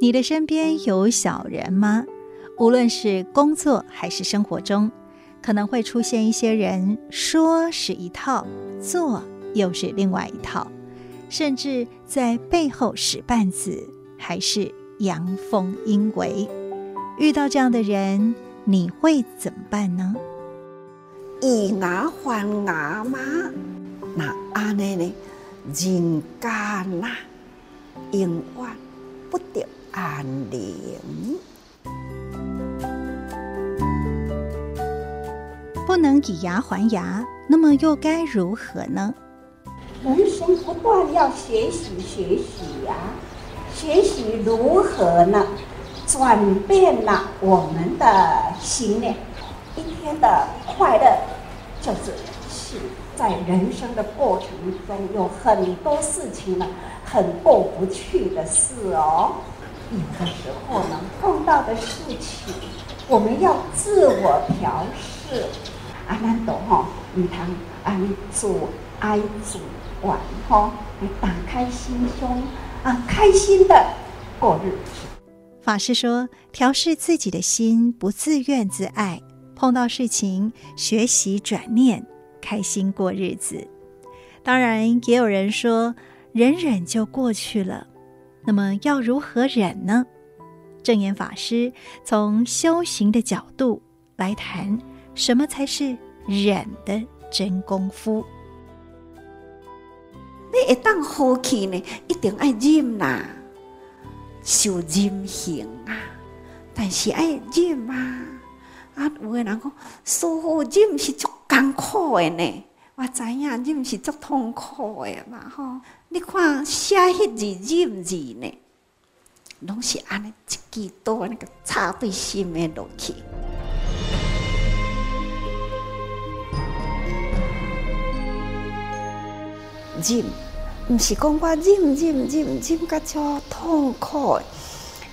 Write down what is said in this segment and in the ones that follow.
你的身边有小人吗？无论是工作还是生活中，可能会出现一些人说是一套，做又是另外一套，甚至在背后使绊子，还是阳奉阴违。遇到这样的人，你会怎么办呢？以牙还牙吗？那安尼呢？人间呐，永远不得安宁。不能以牙还牙，那么又该如何呢？人生不断要学习学习呀、啊，学习如何呢？转变了我们的心念，一天的快乐就是是在人生的过程中有很多事情呢，很过不去的事哦。有的时候能，碰到的事情，我们要自我调试。阿难多哈，你谈安住爱主玩哈，你打开心胸啊，开心的过日子。法师说，调试自己的心，不自怨自艾，碰到事情学习转念，开心过日子。当然，也有人说，忍忍就过去了。那么，要如何忍呢？证严法师从修行的角度来谈。什么才是忍的真功夫？你一旦好气呢，一定爱忍呐，修忍行啊。但是爱忍啊，啊，有个人讲，师父忍是足艰苦的呢。我知影忍是足痛苦的嘛，吼。你看写迄字忍字呢，拢是安尼一记刀那个插对心的落去。忍，毋是讲我忍忍忍忍甲超痛苦，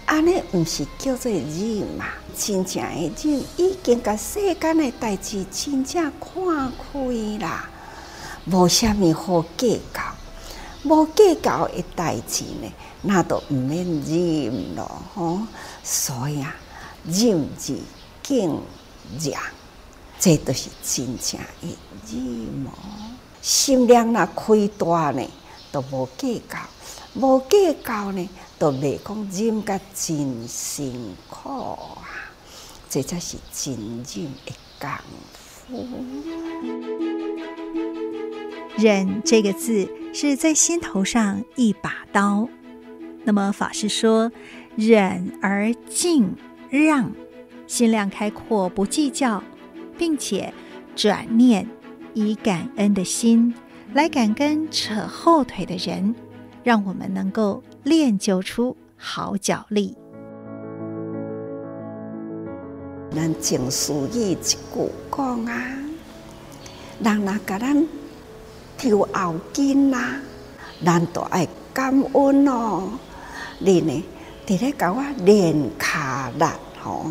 安尼毋是叫做忍嘛？真正的忍，已经甲世间的代志真正看开啦，无虾米好计较，无计较的代志呢，那都毋免忍咯，吼！所以啊，忍字更强，这都是真正的忍嘛。心量若开大呢，都无计较；无计较呢，都袂讲忍甲真辛苦啊！这才是真正的功夫。忍这个字是在心头上一把刀。那么法师说，忍而敬让，心量开阔，不计较，并且转念。以感恩的心来感恩扯后腿的人，让我们能够练就出好脚力。咱净思义一句讲啊，人若甲咱抽后筋呐，咱都爱感恩哦。你呢，伫咧甲我练卡力吼，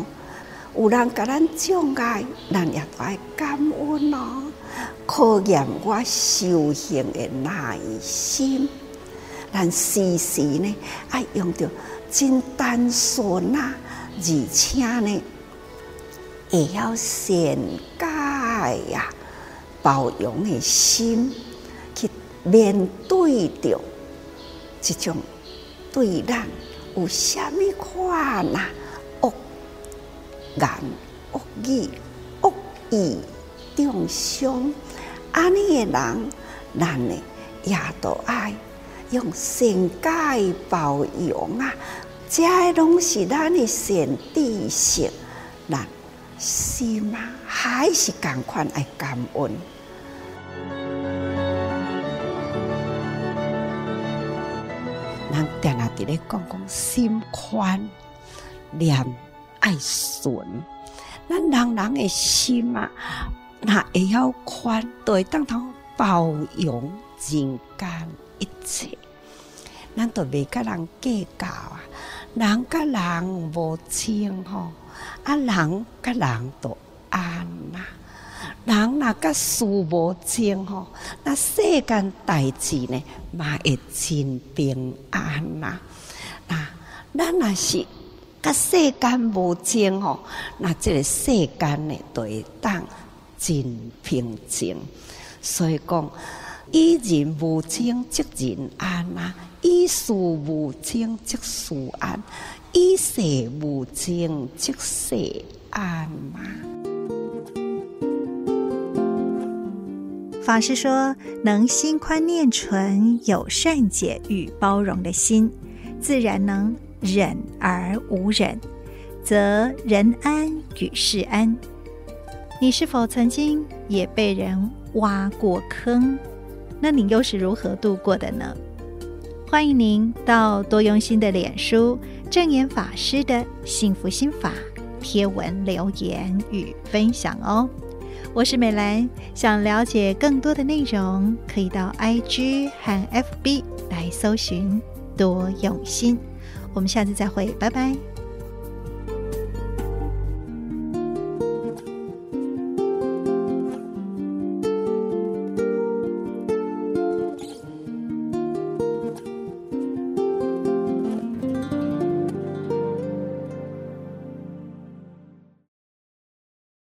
有人甲咱障碍，咱也都爱感恩哦。考验我修行的耐心，咱时时呢爱用着真单纯啊，而且呢会晓善解呀、包容的心面对着这种对咱有虾米款呐恶言恶语恶意中伤。安尼诶人，咱呢也都爱用善解包容啊！这拢是咱诶善知识，咱心啊还是赶快爱感恩。伫咧讲讲心宽，念爱顺，咱人人的心啊。那会晓宽，都会当通包容人间一切，咱都袂甲人计较啊，人甲人无情吼，啊人甲人都安呐，人若甲事无清吼，那世间代志呢嘛会真平安呐，那咱若是甲世间无清吼，那这个世间呢，就会当真平静。所以讲，以人无争则人安啊，以事无争则事安，以世无争则世安嘛。法师说：“能心宽念纯，有善解与包容的心，自然能忍而无忍，则人安与事安。”你是否曾经也被人挖过坑？那你又是如何度过的呢？欢迎您到多用心的脸书正言法师的幸福心法贴文留言与分享哦。我是美兰，想了解更多的内容，可以到 IG 和 FB 来搜寻多用心。我们下次再会，拜拜。